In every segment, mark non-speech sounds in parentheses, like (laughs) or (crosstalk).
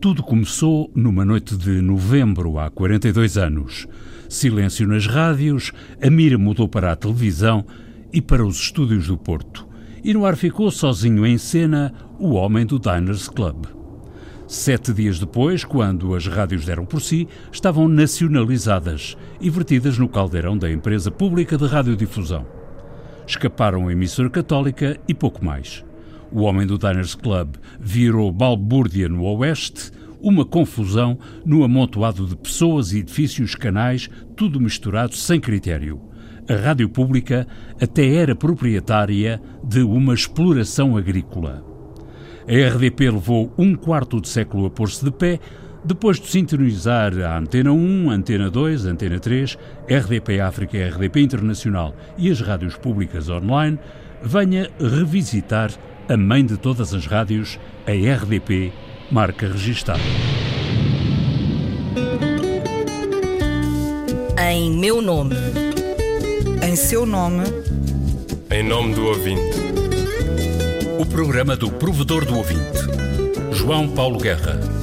Tudo começou numa noite de novembro, há 42 anos. Silêncio nas rádios, a mira mudou para a televisão e para os estúdios do Porto. E no ar ficou sozinho em cena o homem do Diners Club. Sete dias depois, quando as rádios deram por si, estavam nacionalizadas e vertidas no caldeirão da empresa pública de radiodifusão. Escaparam a emissora católica e pouco mais. O homem do Diners Club virou balbúrdia no oeste, uma confusão no amontoado de pessoas edifícios, canais, tudo misturado sem critério. A rádio pública até era proprietária de uma exploração agrícola. A RDP levou um quarto de século a pôr-se de pé, depois de sintonizar a Antena 1, Antena 2, Antena 3, RDP África, RDP Internacional e as rádios públicas online, venha revisitar a mãe de todas as rádios, a RDP, marca registada. Em meu nome. Em seu nome. Em nome do ouvinte. O programa do provedor do ouvinte, João Paulo Guerra.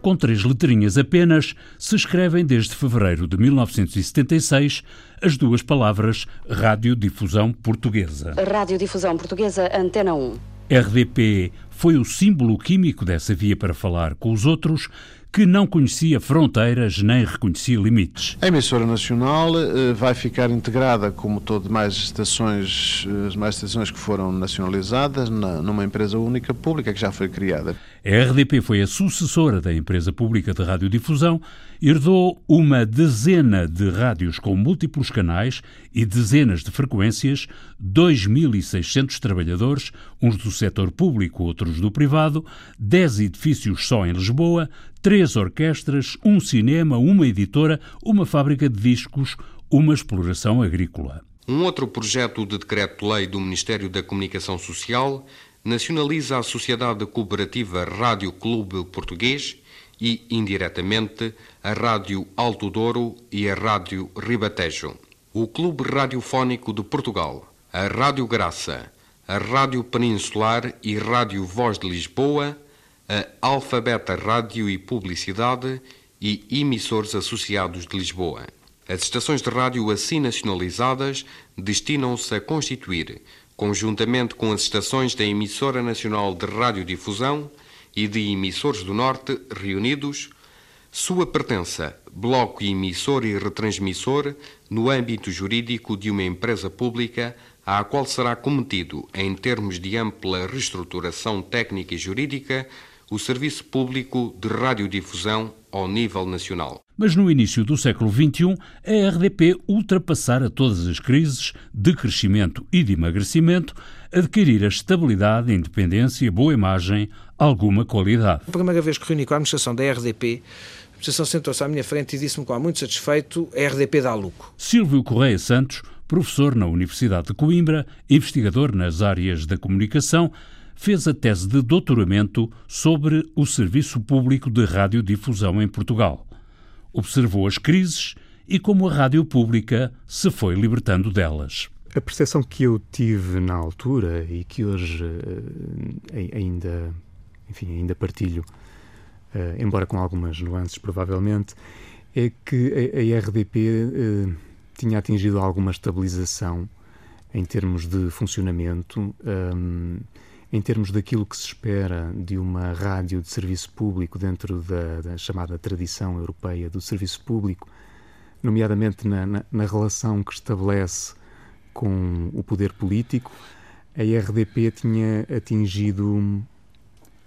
Com três letrinhas apenas, se escrevem desde fevereiro de 1976 as duas palavras Radiodifusão Portuguesa. Radiodifusão Portuguesa, Antena 1. RDP foi o símbolo químico dessa via para falar com os outros, que não conhecia fronteiras nem reconhecia limites. A emissora nacional uh, vai ficar integrada, como todas mais estações, eh, as mais estações que foram nacionalizadas, na, numa empresa única pública que já foi criada. A RDP foi a sucessora da empresa pública de radiodifusão, herdou uma dezena de rádios com múltiplos canais e dezenas de frequências, 2.600 trabalhadores, uns do setor público, outros do privado, 10 edifícios só em Lisboa, três orquestras, um cinema, uma editora, uma fábrica de discos, uma exploração agrícola. Um outro projeto de decreto-lei do Ministério da Comunicação Social nacionaliza a Sociedade Cooperativa Rádio Clube Português e, indiretamente, a Rádio Alto Douro e a Rádio Ribatejo. O Clube Radiofónico de Portugal, a Rádio Graça, a Rádio Peninsular e Rádio Voz de Lisboa, a Alfabeta Rádio e Publicidade e emissores associados de Lisboa. As estações de rádio assim nacionalizadas destinam-se a constituir, conjuntamente com as estações da Emissora Nacional de Radiodifusão e de Emissores do Norte reunidos, sua pertença, bloco emissor e retransmissor, no âmbito jurídico de uma empresa pública à qual será cometido, em termos de ampla reestruturação técnica e jurídica, o serviço público de radiodifusão ao nível nacional. Mas no início do século XXI, a RDP ultrapassara todas as crises de crescimento e de emagrecimento, adquirir a estabilidade, independência, boa imagem, alguma qualidade. A primeira vez que reuni com a administração da RDP, a administração sentou-se à minha frente e disse-me com muito satisfeito, a RDP dá lucro. Silvio Correia Santos, professor na Universidade de Coimbra, investigador nas áreas da comunicação, fez a tese de doutoramento sobre o serviço público de radiodifusão em Portugal. Observou as crises e como a rádio pública se foi libertando delas. A percepção que eu tive na altura e que hoje uh, ainda, enfim, ainda partilho, uh, embora com algumas nuances provavelmente, é que a, a RDP uh, tinha atingido alguma estabilização em termos de funcionamento. Um, em termos daquilo que se espera de uma rádio de serviço público dentro da, da chamada tradição europeia do serviço público, nomeadamente na, na, na, relação que estabelece com o poder político, a RDP tinha atingido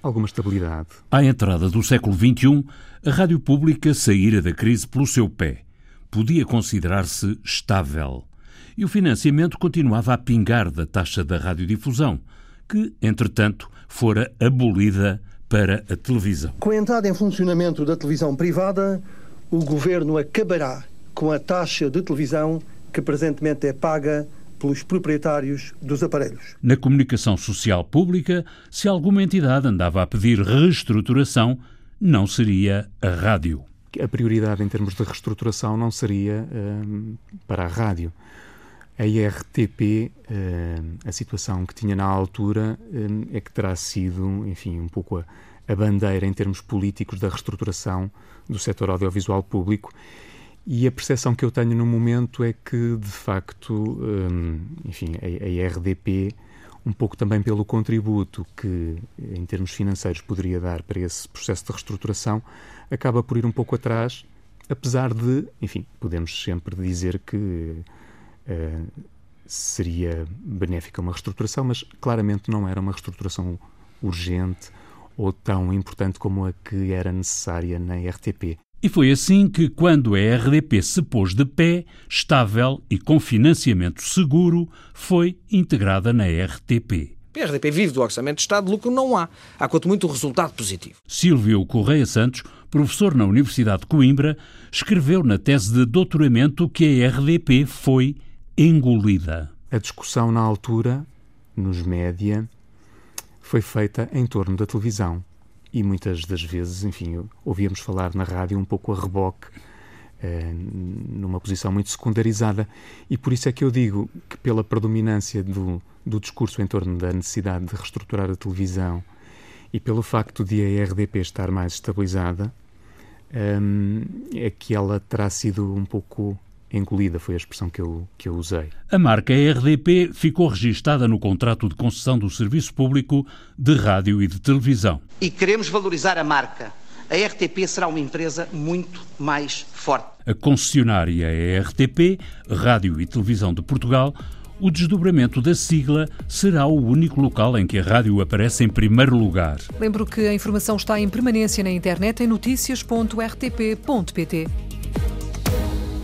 alguma estabilidade. À entrada do século XXI, a rádio pública saíra da crise pelo seu pé. Podia considerar-se estável. E o financiamento continuava a pingar da taxa da radiodifusão que, entretanto, fora abolida para a televisão. Com a entrada em funcionamento da televisão privada, o governo acabará com a taxa de televisão que presentemente é paga pelos proprietários dos aparelhos. Na comunicação social pública, se alguma entidade andava a pedir reestruturação, não seria a rádio. A prioridade em termos de reestruturação não seria hum, para a rádio a IRTP, eh, a situação que tinha na altura, eh, é que terá sido, enfim, um pouco a, a bandeira em termos políticos da reestruturação do setor audiovisual público. E a percepção que eu tenho no momento é que, de facto, hum, enfim, a, a RDP, um pouco também pelo contributo que, em termos financeiros, poderia dar para esse processo de reestruturação, acaba por ir um pouco atrás, apesar de, enfim, podemos sempre dizer que uh, seria benéfica uma reestruturação, mas claramente não era uma reestruturação urgente ou tão importante como a que era necessária na RTP. E foi assim que, quando a RDP se pôs de pé, estável e com financiamento seguro, foi integrada na RTP. A RDP vive do orçamento de Estado, lucro não há. Há quanto muito um resultado positivo. Silvio Correia Santos, professor na Universidade de Coimbra, escreveu na tese de doutoramento que a RDP foi engolida. A discussão na altura, nos média, foi feita em torno da televisão. E muitas das vezes, enfim, ouvíamos falar na rádio um pouco a reboque, eh, numa posição muito secundarizada. E por isso é que eu digo que, pela predominância do, do discurso em torno da necessidade de reestruturar a televisão e pelo facto de a RDP estar mais estabilizada, um, é que ela terá sido um pouco engolida, foi a expressão que eu, que eu usei. A marca RDP ficou registada no contrato de concessão do Serviço Público de Rádio e de Televisão. E queremos valorizar a marca. A RTP será uma empresa muito mais forte. A concessionária é a RTP, Rádio e Televisão de Portugal, o desdobramento da sigla será o único local em que a rádio aparece em primeiro lugar. Lembro que a informação está em permanência na internet em notícias.rtp.pt.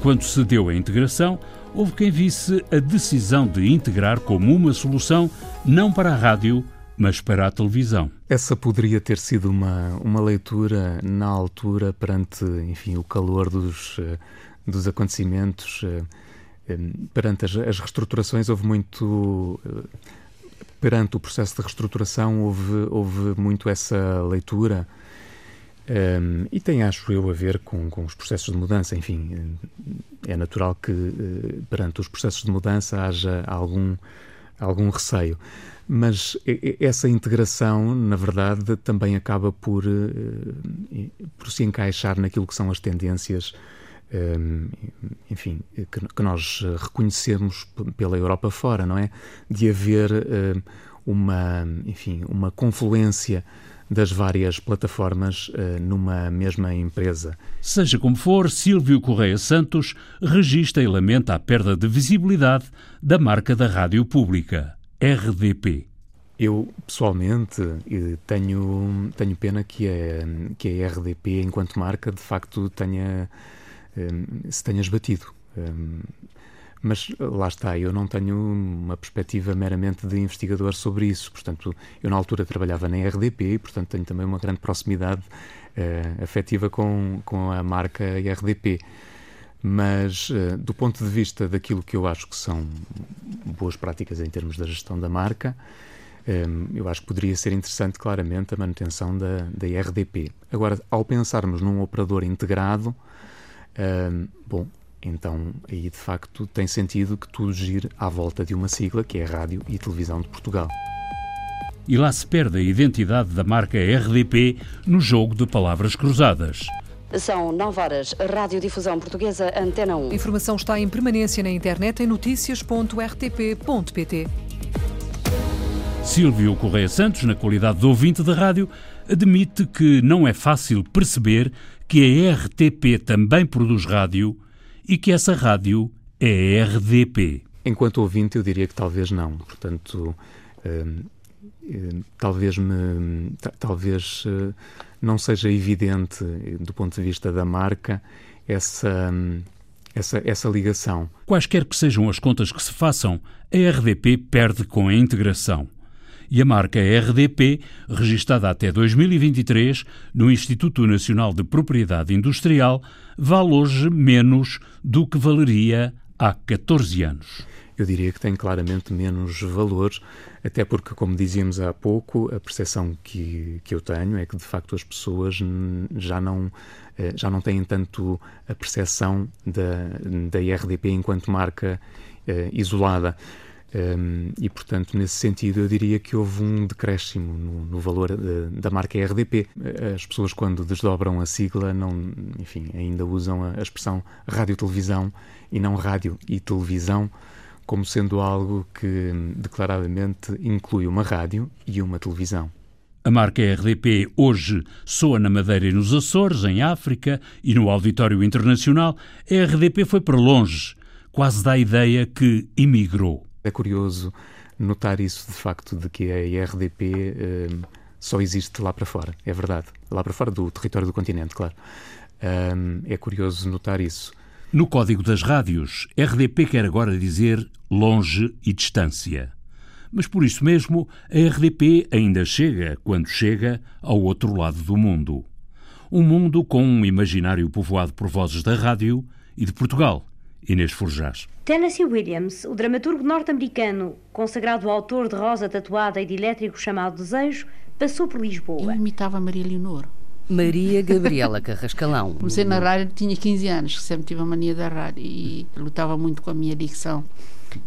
Quando se deu a integração, houve quem visse a decisão de integrar como uma solução não para a rádio, mas para a televisão. Essa poderia ter sido uma, uma leitura na altura perante, enfim, o calor dos, eh, dos acontecimentos, eh, eh, perante as, as reestruturações houve muito perante o processo de reestruturação houve, houve muito essa leitura um, e tem, acho eu, a ver com, com os processos de mudança. Enfim, é natural que uh, perante os processos de mudança haja algum, algum receio. Mas essa integração, na verdade, também acaba por, uh, por se encaixar naquilo que são as tendências, enfim, que, nós reconhecemos pela Europa fora, não é? De haver uma, enfim, uma confluência das várias plataformas uh, numa mesma empresa. Seja como for, Silvio Correia Santos registra e lamenta a perda de visibilidade da marca da rádio pública, RDP. Eu, pessoalmente, tenho, tenho pena que a, que a RDP, enquanto marca, de facto tenha, eh, se tenha esbatido. Mas lá está, eu não tenho uma perspectiva meramente de investigador sobre isso. Portanto, eu na altura trabalhava na RDP portanto, tenho também uma grande proximidade uh, afetiva com, com a marca RDP. Mas, uh, do ponto de vista daquilo que eu acho que são boas práticas em termos da gestão da marca, um, eh, eu acho que poderia ser interessante, claramente, a manutenção da, da RDP. Agora, ao pensarmos num operador integrado, um, bom, então, aí de facto tem sentido que tudo gire à volta de uma sigla que é a Rádio e Televisão de Portugal. E lá se perde a identidade da marca RDP no jogo de palavras cruzadas. São 9 horas. Radiodifusão Portuguesa, Antena 1. A informação está em permanência na internet em notícias.rtp.pt. Silvio Correia Santos, na qualidade de ouvinte de rádio, admite que não é fácil perceber que a RTP também produz rádio e que essa rádio é a RDP. Enquanto ouvinte, eu diria que talvez não. Portanto, hum, hum, talvez me talvez uh, não seja evidente do ponto de vista da marca essa hum, essa, essa ligação. Quaisquer que sejam as contas que se façam, a RDP perde com a integração e a marca RDP, registada até 2023 no Instituto Nacional de Propriedade Industrial, vale hoje menos do que valeria há 14 anos. Eu diria que tem claramente menos valor, até porque, como dizíamos há pouco, a percepção que, que eu tenho é que, de facto, as pessoas já não, eh, já não têm tanto a percepção da, da RDP enquanto marca eh, isolada. Um, e, portanto, nesse sentido, eu diria que houve um decréscimo no, no valor de, da marca RDP. As pessoas, quando desdobram a sigla, não, enfim, ainda usam a, a expressão rádio-televisão e não rádio e televisão como sendo algo que declaradamente inclui uma rádio e uma televisão. A marca RDP hoje soa na Madeira e nos Açores, em África e no Auditório Internacional. A RDP foi para longe, quase dá a ideia que imigrou. É curioso notar isso, de facto, de que a IRDP eh, só existe lá para fora. É verdade. Lá para fora do território do continente, claro. Um, é curioso notar isso. No código das rádios, RDP quer agora dizer longe e distância. Mas por isso mesmo, a RDP ainda chega, quando chega, ao outro lado do mundo. Um mundo com um imaginário povoado por vozes da rádio e de Portugal. Inês Forjás. Tennessee Williams, o dramaturgo norte-americano, consagrado autor de Rosa Tatuada e de Elétrico chamado Desejo, passou por Lisboa. Eu imitava Maria Leonor. Maria Gabriela Carrascalão. Comecei na rádio, tinha 15 anos, sempre tive a mania da rádio e lutava muito com a minha dicção.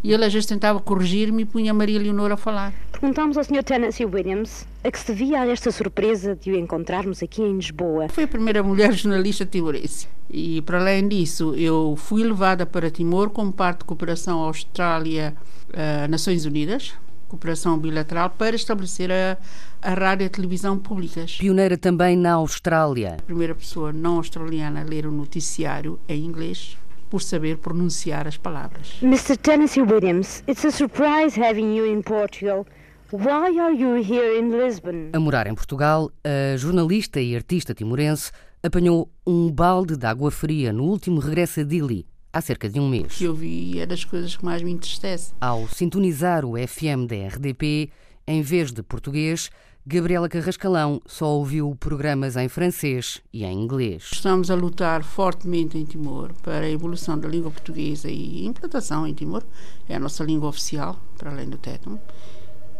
E ele às vezes tentava corrigir-me e punha a Maria Leonor a falar. Perguntámos ao Sr. Tennessee Williams a que se devia esta surpresa de o encontrarmos aqui em Lisboa. Foi a primeira mulher jornalista timorense. E, para além disso, eu fui levada para Timor como parte de cooperação Austrália-Nações Unidas, cooperação bilateral, para estabelecer a, a rádio e a televisão públicas. Pioneira também na Austrália. A primeira pessoa não australiana a ler o noticiário em inglês por saber pronunciar as palavras. Mr. Tennessee Williams, it's a surprise having you in Portugal. Why are you here in Lisbon? A morar em Portugal, a jornalista e artista timorense apanhou um balde de água fria no último regresso a Dili, há cerca de um mês. O que eu vi é das coisas que mais me entristece. Ao sintonizar o FM da RDP, em vez de português, Gabriela Carrascalão só ouviu programas em francês e em inglês. Estamos a lutar fortemente em Timor para a evolução da língua portuguesa e implantação em Timor. É a nossa língua oficial, para além do tétano.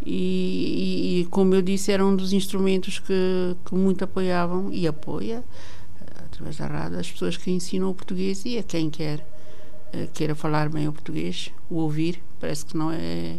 E, e, como eu disse, era um dos instrumentos que, que muito apoiavam e apoia, através da rádio, as pessoas que ensinam o português e a quem quer eh, queira falar bem o português, o ouvir, parece que não é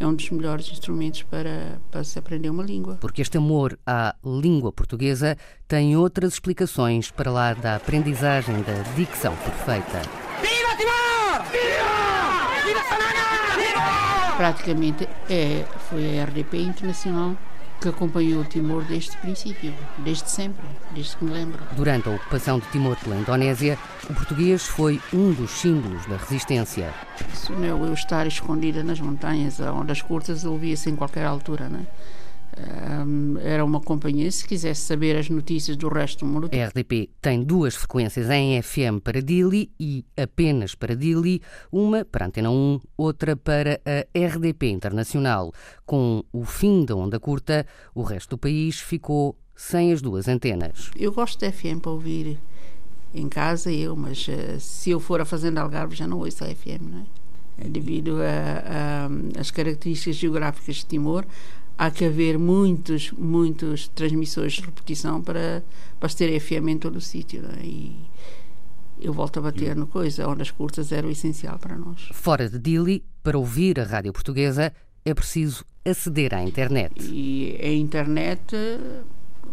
é um dos melhores instrumentos para, para se aprender uma língua. Porque este amor à língua portuguesa tem outras explicações para lá da aprendizagem da dicção perfeita. Viva Timor! Viva! Viva Sanana! Viva! Praticamente é, foi a RDP Internacional que acompanhou Timor desde o princípio, desde sempre, desde que me lembro. Durante a ocupação de Timor pela Indonésia, o português foi um dos símbolos da resistência. Isso não é eu estar escondida nas montanhas, onde as curtas ouvia-se em qualquer altura, não é? Era uma companhia, se quisesse saber as notícias do resto do mundo. A RDP tem duas frequências em FM para Dili e apenas para Dili, uma para Antena 1, outra para a RDP Internacional. Com o fim da onda curta, o resto do país ficou sem as duas antenas. Eu gosto de FM para ouvir em casa, eu, mas uh, se eu for a Fazenda Algarve já não ouço a FM, não é? Devido às características geográficas de Timor, há que haver muitos, muitos transmissores de repetição para, para se ter FM em todo o sítio. É? E eu volto a bater no coisa, ondas curtas era o essencial para nós. Fora de Dili, para ouvir a rádio portuguesa, é preciso aceder à internet. E a internet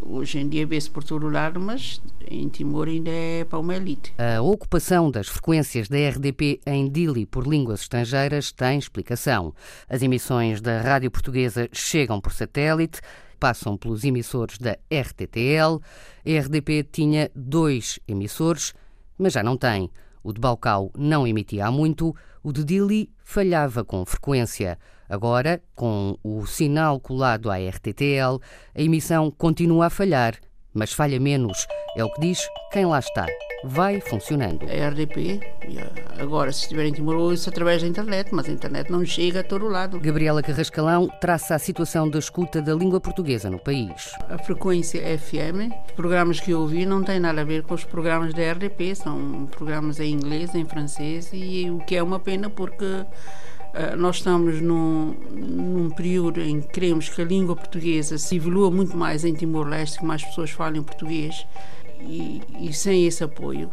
Hoje em dia vê-se por todo lado, mas em Timor ainda é para uma elite. A ocupação das frequências da RDP em Dili por línguas estrangeiras tem explicação. As emissões da rádio portuguesa chegam por satélite, passam pelos emissores da RTTL. A RDP tinha dois emissores, mas já não tem. O de Balcau não emitia há muito, o de Dili falhava com frequência. Agora, com o sinal colado à RTTL, a emissão continua a falhar, mas falha menos. É o que diz quem lá está. Vai funcionando. A RDP, agora, se estiver em Timor, ouço através da internet, mas a internet não chega a todo lado. Gabriela Carrascalão traça a situação da escuta da língua portuguesa no país. A frequência FM, programas que eu ouvi não têm nada a ver com os programas da RDP, são programas em inglês, em francês, e o que é uma pena porque eh, nós estamos num, num, período em que queremos que a língua portuguesa se evolua muito mais em Timor-Leste, que mais pessoas falem português, e, e, sem esse apoio,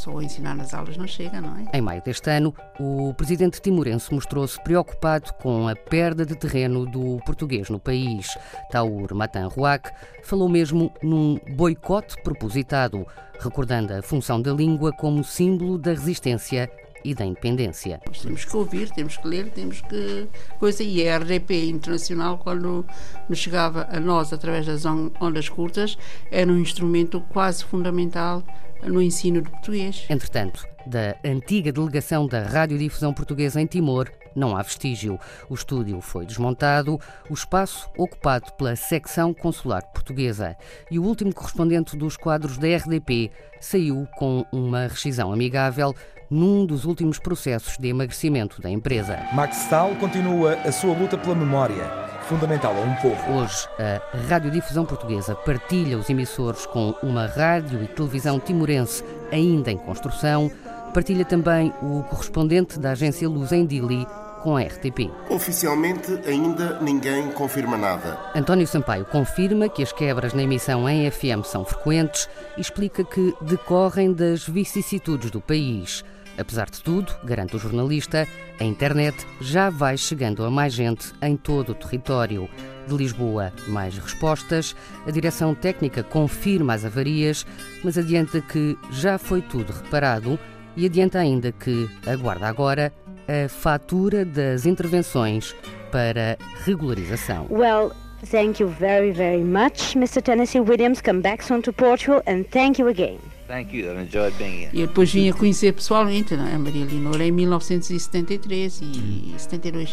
só ensinar nas aulas não chega, não é? Em maio deste ano, o presidente timorense mostrou-se preocupado com a perda de terreno do português no país. Taur Matan Ruac falou mesmo num boicote propositado, recordando a função da língua como símbolo da resistência e da independência. Nós temos que ouvir, temos que ler, temos que. Coisa, e a RDP Internacional, quando nos chegava a nós através das ondas curtas, era um instrumento quase fundamental no ensino de português. Entretanto, da antiga delegação da Radiodifusão Portuguesa em Timor, não há vestígio. O estúdio foi desmontado, o espaço ocupado pela secção consular portuguesa. E o último correspondente dos quadros da RDP saiu com uma rescisão amigável num dos últimos processos de emagrecimento da empresa. Max Stahl continua a sua luta pela memória fundamental a um povo. Hoje, a Radiodifusão Portuguesa partilha os emissores com uma rádio e televisão timorense ainda em construção. Partilha também o correspondente da agência Luz em Dili com a RTP. Oficialmente, ainda ninguém confirma nada. António Sampaio confirma que as quebras na emissão em FM são frequentes e explica que decorrem das vicissitudes do país. Apesar de tudo, garante o jornalista, a internet já vai chegando a mais gente em todo o território. De Lisboa, mais respostas. A direção técnica confirma as avarias, mas adianta que já foi tudo reparado e adianta ainda que aguarda agora a fatura das intervenções para regularização. Well, thank you very, very much, Mr. Tennessee Williams. Come back soon to Portugal and thank you again. Thank you. I've enjoyed being here. E depois vim a conhecer pessoalmente a Maria Leonor em 1973 e 72.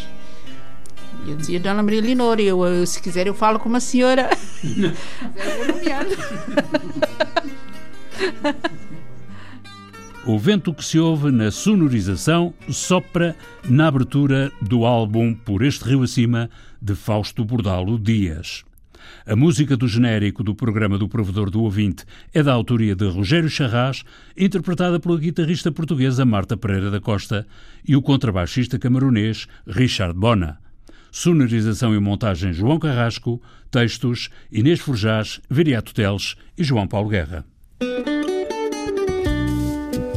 E eu dizia, Dona Maria Leonor, eu, eu, se quiser eu falo com uma senhora. (laughs) (laughs) o vento que se ouve na sonorização sopra na abertura do álbum Por Este Rio Acima, de Fausto Bordalo Dias. A música do genérico do programa do Provedor do Ouvinte é da autoria de Rogério Charras, interpretada pela guitarrista portuguesa Marta Pereira da Costa e o contrabaixista camaronês Richard Bona. Sonorização e montagem João Carrasco, textos Inês Forjás, Viriato Teles e João Paulo Guerra.